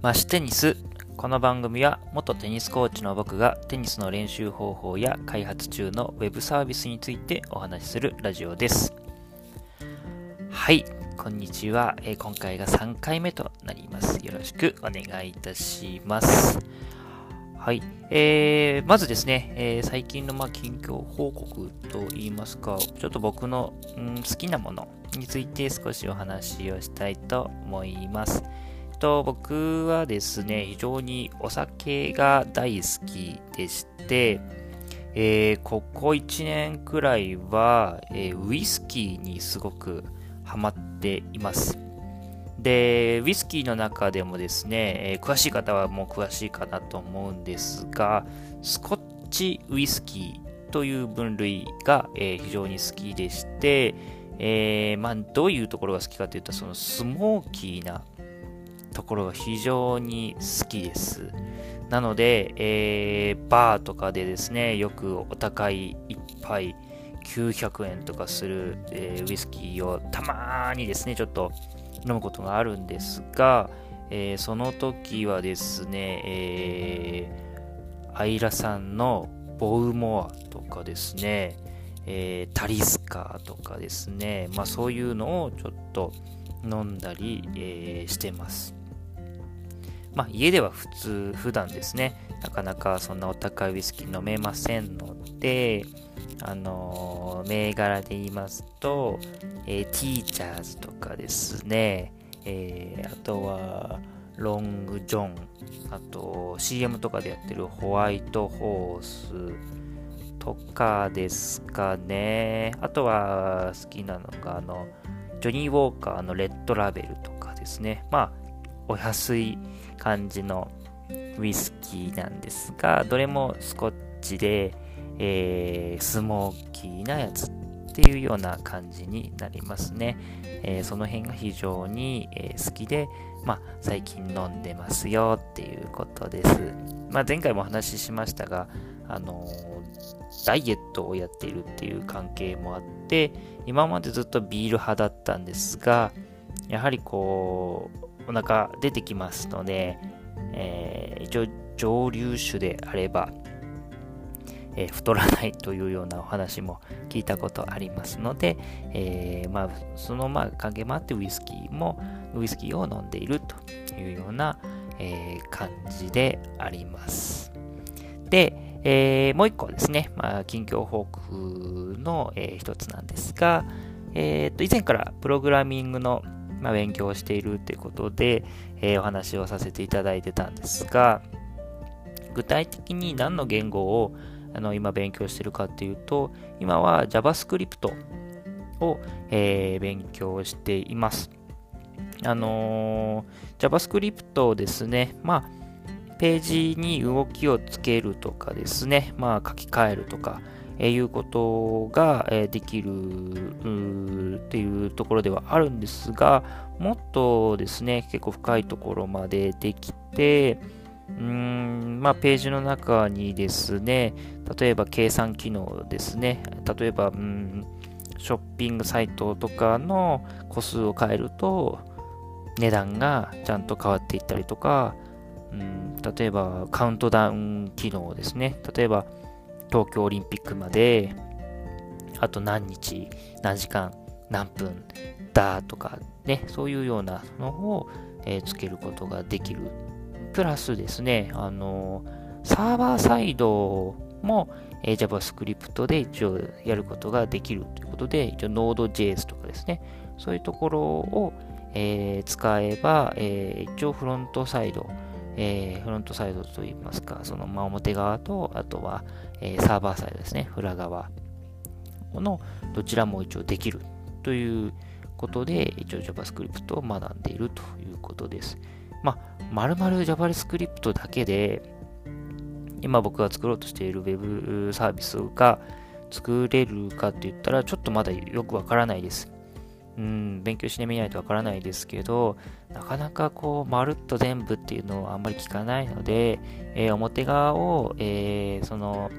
マシテニスこの番組は元テニスコーチの僕がテニスの練習方法や開発中のウェブサービスについてお話しするラジオですはいこんにちは、えー、今回が3回目となりますよろしくお願いいたしますはい。えー、まずですね、えー、最近のまあ近況報告といいますか、ちょっと僕の、うん、好きなものについて少しお話をしたいと思います。と僕はですね、非常にお酒が大好きでして、えー、ここ1年くらいは、えー、ウイスキーにすごくハマっています。で、ウイスキーの中でもですね、えー、詳しい方はもう詳しいかなと思うんですが、スコッチウイスキーという分類が、えー、非常に好きでして、えー、まあ、どういうところが好きかというと、そのスモーキーなところが非常に好きです。なので、えー、バーとかでですね、よくお高い一杯900円とかする、えー、ウイスキーをたまにですね、ちょっと飲むことがあるんですが、えー、その時はですね、えー、アイラさんのボウモアとかですね、えー、タリスカーとかですね、まあそういうのをちょっと飲んだり、えー、してます。まあ家では普通、普段ですね、なかなかそんなお高いウイスキー飲めませんので、あのー、銘柄で言いますと、えー、ティーチャーズとかですね、えー、あとは、ロングジョン、あと CM とかでやってるホワイトホースとかですかね。あとは好きなのが、あの、ジョニー・ウォーカーのレッドラベルとかですね。まあ、お安い感じのウイスキーなんですが、どれもスコッチで、えー、スモーキーなやつっていうような感じになりますね。えー、その辺が非常に、えー、好きで、まあ、最近飲んでますよっていうことです。まあ、前回もお話ししましたが、あのダイエットをやっているっていう関係もあって、今までずっとビール派だったんですが、やはりこう、お腹出てきますので、えー、一応蒸留酒であれば、えー、太らないというようなお話も聞いたことありますので、えー、まあ、そのまあ関係もあってウイスキーもウイスキーを飲んでいるというような、えー、感じであります。で、えー、もう一個ですね、まあ、近況報告の、えー、一つなんですが、えー、と以前からプログラミングの、まあ、勉強しているということで、えー、お話をさせていただいてたんですが、具体的に何の言語をあの今勉強してるかっていうと、今は JavaScript を、えー、勉強しています。あのー、JavaScript ですね、まあ、ページに動きをつけるとかですね、まあ、書き換えるとか、えー、いうことが、え、できるっていうところではあるんですが、もっとですね、結構深いところまでできて、うーん、まあ、ページの中にですね、例えば計算機能ですね、例えば、うん、ショッピングサイトとかの個数を変えると、値段がちゃんと変わっていったりとか、うん、例えばカウントダウン機能ですね。例えば東京オリンピックまであと何日、何時間、何分だとかね、そういうようなのを、えー、つけることができる。プラスですね、あの、サーバーサイドも、えー、JavaScript で一応やることができるということで、一応 Node.js とかですね、そういうところを、えー、使えば、えー、一応フロントサイド、えー、フロントサイドといいますか、その、まあ、表側と、あとは、えー、サーバーサイドですね、裏側のどちらも一応できるということで、一応 JavaScript を学んでいるということです。まあ、まるまる JavaScript だけで、今僕が作ろうとしている Web サービスが作れるかって言ったら、ちょっとまだよくわからないです。うん、勉強してみないとわからないですけど、なかなかこう、まるっと全部っていうのをあんまり聞かないので、えー、表側を、えー、その、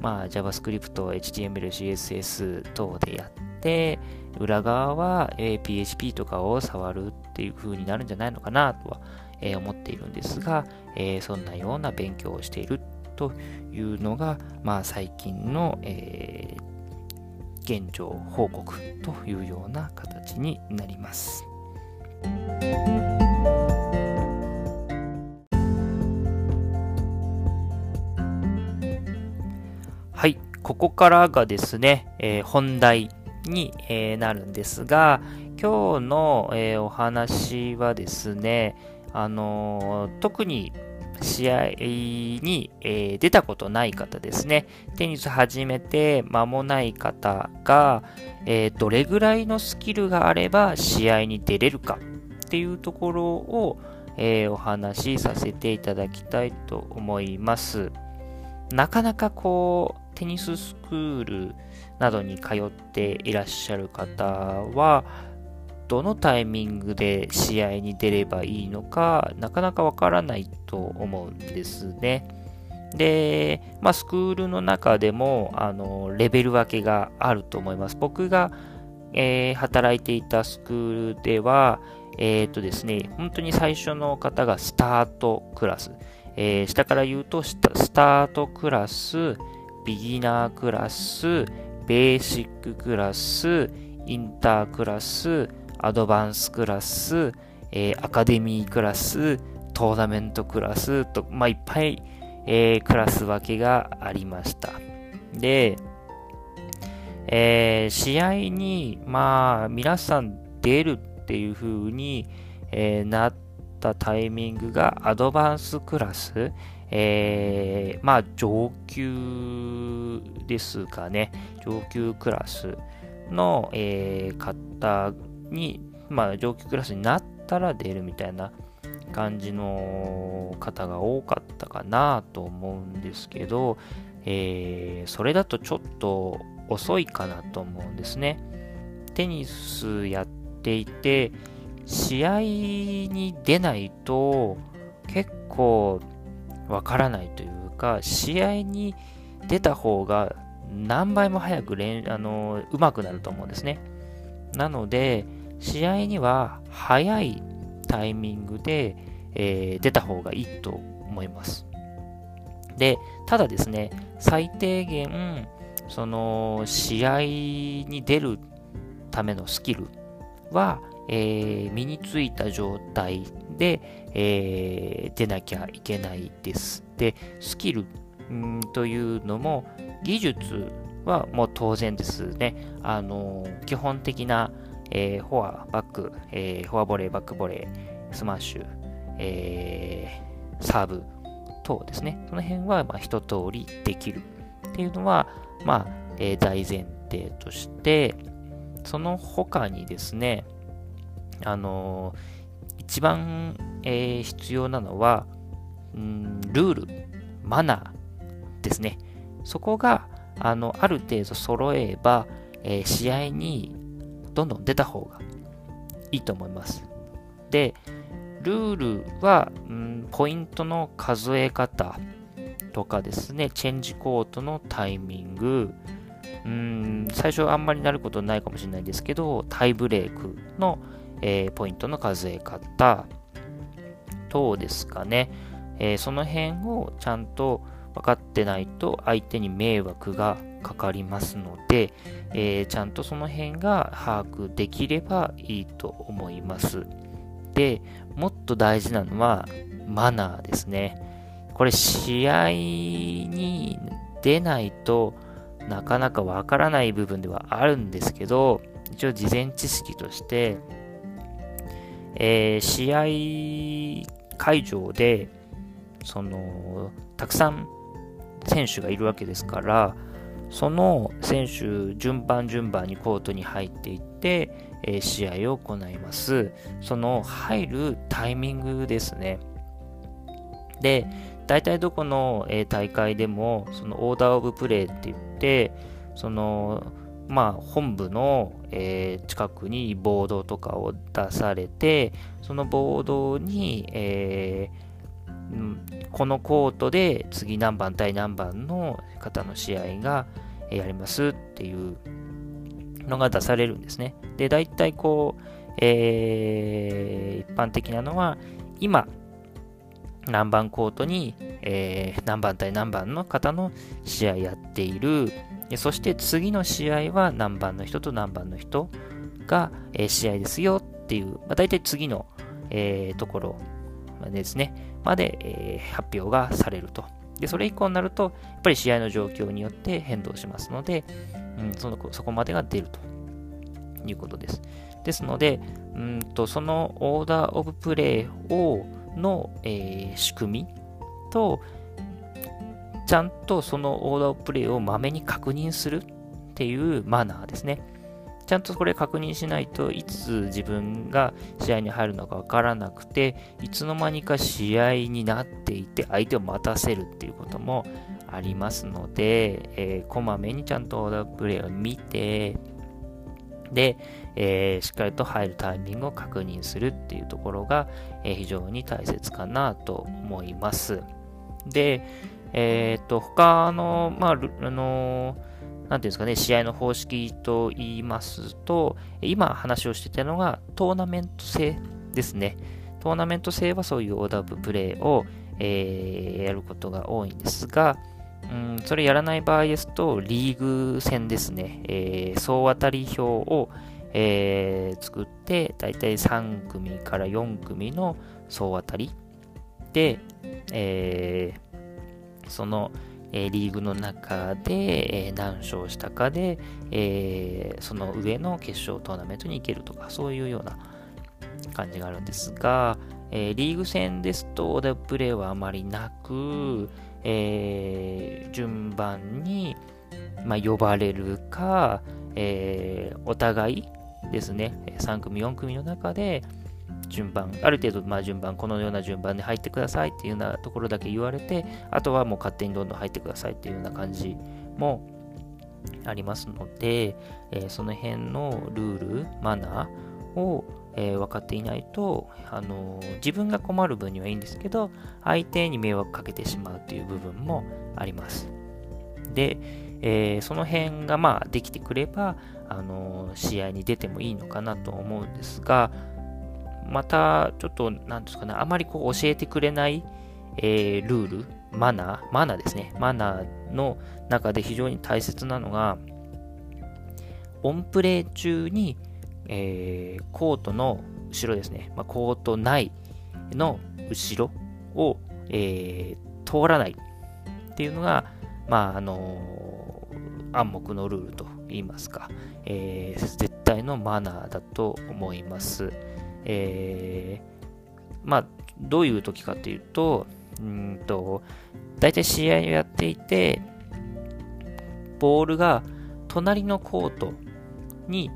まあ、JavaScript、HTML、CSS 等でやって、裏側は、えー、PHP とかを触るっていう風になるんじゃないのかなとは、えー、思っているんですが、えー、そんなような勉強をしているというのが、まあ、最近の、え現状報告というような形になります。はい、ここからがですね、えー、本題に、えー、なるんですが、今日の、えー、お話はですね、あの特に試合に、えー、出たことない方ですね。テニス始めて間もない方が、え、どれぐらいのスキルがあれば試合に出れるかっていうところを、え、お話しさせていただきたいと思います。なかなかこう、テニススクールなどに通っていらっしゃる方は、どのタイミングで試合に出ればいいのか、なかなかわからないと思うんですね。で、まあ、スクールの中でも、あの、レベル分けがあると思います。僕が、えー、働いていたスクールでは、えっ、ー、とですね、本当に最初の方がスタートクラス。えー、下から言うとスタートクラス、ビギナークラス、ベーシッククラス、インタークラス、アドバンスクラス、えー、アカデミークラス、トーナメントクラスと、まあ、いっぱい、えー、クラス分けがありました。で、えー、試合に、まあ、皆さん出るっていう風に、えー、なったタイミングがアドバンスクラス、えー、まあ、上級ですかね。上級クラスの、えー、方に、まあ、上級クラスになったら出るみたいな感じの方が多かったかなと思うんですけど、えー、それだとちょっと遅いかなと思うんですね。テニスやっていて、試合に出ないと結構わからないというか、試合に出た方が何倍も早く練あの上手くなると思うんですね。なので、試合には早いタイミングで、えー、出た方がいいと思います。で、ただですね、最低限、その、試合に出るためのスキルは、えー、身についた状態で、えー、出なきゃいけないです。で、スキルんというのも、技術はもう当然ですね。あの基本的な、えー、フォア、バック、えー、フォアボレー、バックボレー、スマッシュ、えー、サーブ等ですね。その辺は、まあ、一通りできるっていうのは、まあ、えー、大前提として、その他にですね、あのー、一番、えー、必要なのは、んルール、マナーですね。そこが、あの、ある程度揃えば、えー、試合にどんどん出た方がいいと思います。で、ルールは、うん、ポイントの数え方とかですね、チェンジコートのタイミング、うん、最初あんまりなることないかもしれないですけど、タイブレークの、えー、ポイントの数え方等ですかね、えー、その辺をちゃんと分かってないと相手に迷惑がかかりますので、えー、ちゃんとその辺が把握できればいいと思います。で、もっと大事なのはマナーですね。これ試合に出ないとなかなかわからない部分ではあるんですけど、一応事前知識として、えー、試合会場で、その、たくさん選手がいるわけですから、その選手順番順番にコートに入っていって、え、試合を行います。その入るタイミングですね。で、大体どこの、え、大会でも、そのオーダーオブプレーって言って、その、まあ、本部の、え、近くにボードとかを出されて、そのボードに、えーうん、このコートで次何番対何番の方の試合がやりますっていうのが出されるんですね。で、大体こう、えー、一般的なのは、今、何番コートに、えー、何番対何番の方の試合やっている。そして次の試合は何番の人と何番の人が、え、試合ですよっていう、まあ、大体次の、えー、ところですね、まで、えー、発表がされると。で、それ以降になると、やっぱり試合の状況によって変動しますので、うん、そのそこまでが出るということです。ですので、うんとそのオーダーオブプレイをの、えー、仕組みと、ちゃんとそのオーダーオブプレイをまめに確認するっていうマナーですね。ちゃんとこれ確認しないといつ自分が試合に入るのかわからなくていつの間にか試合になっていて相手を待たせるっていうこともありますので、えー、こまめにちゃんとオーダープレイを見てで、えー、しっかりと入るタイミングを確認するっていうところが、えー、非常に大切かなと思います。で、えっ、と、他の、まあ、あのーなんていうんですかね、試合の方式と言いますと、今話をしてたのがトーナメント制ですね。トーナメント制はそういうオーダーブプレイを、えー、やることが多いんですが、うん、それやらない場合ですと、リーグ戦ですね、えー、総当たり表を、えー、作って、だいたい3組から4組の総当たりで、えー、その、えリーグの中で、え何勝したかで、えその上の決勝トーナメントに行けるとか、そういうような感じがあるんですが、えリーグ戦ですとオーダープレーはあまりなく、え、順番に、ま、呼ばれるか、え、お互いですね、3組、4組の中で、順番、ある程度、まあ、順番、このような順番で入ってくださいっていうようなところだけ言われて、あとはもう勝手にどんどん入ってくださいっていうような感じもありますので、えー、その辺のルール、マナーを、えー、分かっていないと、あのー、自分が困る分にはいいんですけど、相手に迷惑かけてしまうという部分もあります。で、えー、その辺がまあできてくれば、あの試合に出てもいいのかなと思うんですが、また、ちょっと、なんですかね、あまりこう教えてくれない、えー、ルール、マナー、マナーですね。マナーの中で非常に大切なのが、オンプレー中に、えー、コートの後ろですね、まあ、コート内の後ろを、えー、通らないっていうのが、まあ、あのー、暗黙のルールと言いますか、えー、絶対のマナーだと思います。えー、まあ、どういう時かというと、うんと、大体試合をやっていて、ボールが隣のコートに、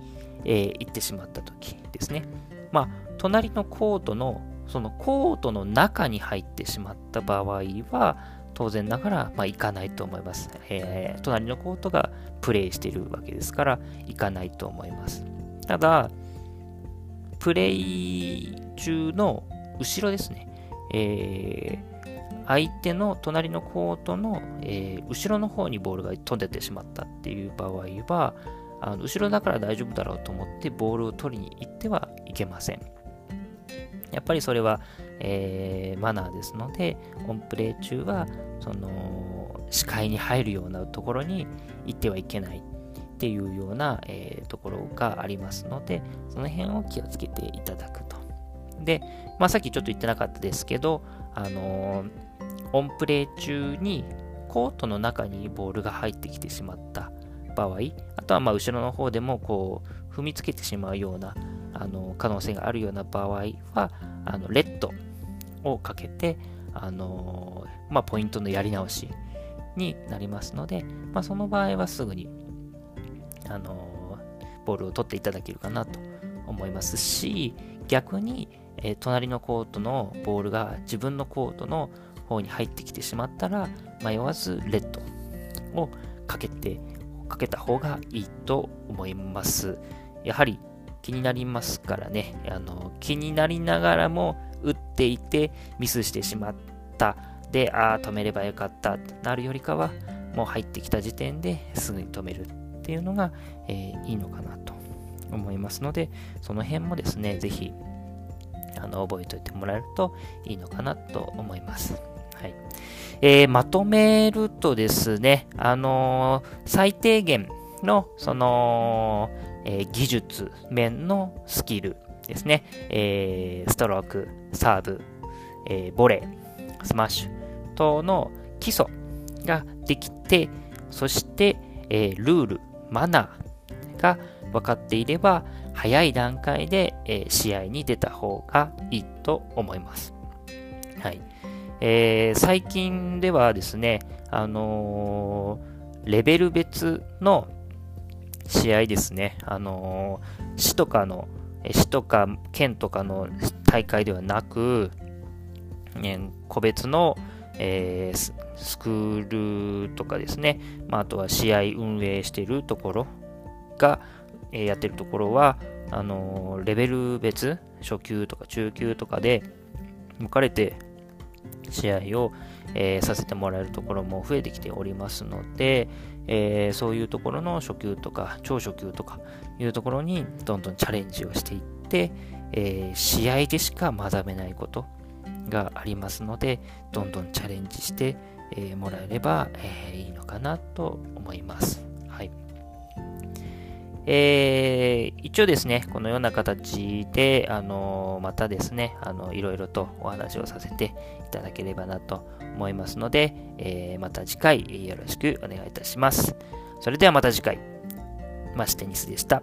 えー、行ってしまった時ですね。まあ、隣のコートの、そのコートの中に入ってしまった場合は、当然ながら、まあ、行かないと思います、えー、隣のコートがプレイしているわけですから、行かないと思います。ただ、プレイ中の後ろですね、えー、相手の隣のコートの、えー、後ろの方にボールが飛んでってしまったっていう場合は、あの後ろだから大丈夫だろうと思ってボールを取りに行ってはいけません。やっぱりそれは、えー、マナーですので、オンプレー中は、その、視界に入るようなところに行ってはいけないっっていうような、えー、ところがありますので、その辺を気をつけていただくと。で、まあ、さっきちょっと言ってなかったですけど、あのー、オンプレー中にコートの中にボールが入ってきてしまった場合、あとはまあ後ろの方でもこう踏みつけてしまうようなあの可能性があるような場合は、あのレッドをかけて、あの、まあ、ポイントのやり直しになりますので、まあ、その場合はすぐにあのボールを取っていただけるかなと思いますし、逆に、えー、隣のコートのボールが自分のコートの方に入ってきてしまったら、迷わずレッドをかけて、かけた方がいいと思います。やはり気になりますからね、あの気になりながらも打っていてミスしてしまった。で、ああ、止めればよかったってなるよりかは、もう入ってきた時点ですぐに止めるっていうのが、えー、いいのかなと思いますので、その辺もですね、ぜひ、あの覚えておいてもらえるといいのかなと思います。はいえー、まとめるとですね、あのー、最低限のその、え、技術面のスキルですね、え、ストローク、サーブ、え、ボレー、スマッシュ等の基礎ができて、そして、えー、ルール、マナーが分かっていれば、早い段階で、え、試合に出た方がいいと思います。はい。えー、最近ではですね、あのー、レベル別の試合ですね、あのー、市とかの、市とか県とかの大会ではなく、ね、個別の、えー、スクールとかですね、まあ、あとは試合運営してるところが、えー、やってるところは、あのー、レベル別、初級とか中級とかで分かれて試合を、えー、させてもらえるところも増えてきておりますので、えー、そういうところの初級とか超初級とかいうところにどんどんチャレンジをしていって、えー、試合でしか学べないことがありますので、どんどんチャレンジして、えもらえれば、えいいのかなと思います。はい。えー、一応ですね、このような形で、あのまたですね、あのいろいろとお話をさせていただければなと思いますので、えー、また次回よろしくお願いいたします。それではまた次回、マシテニスでした。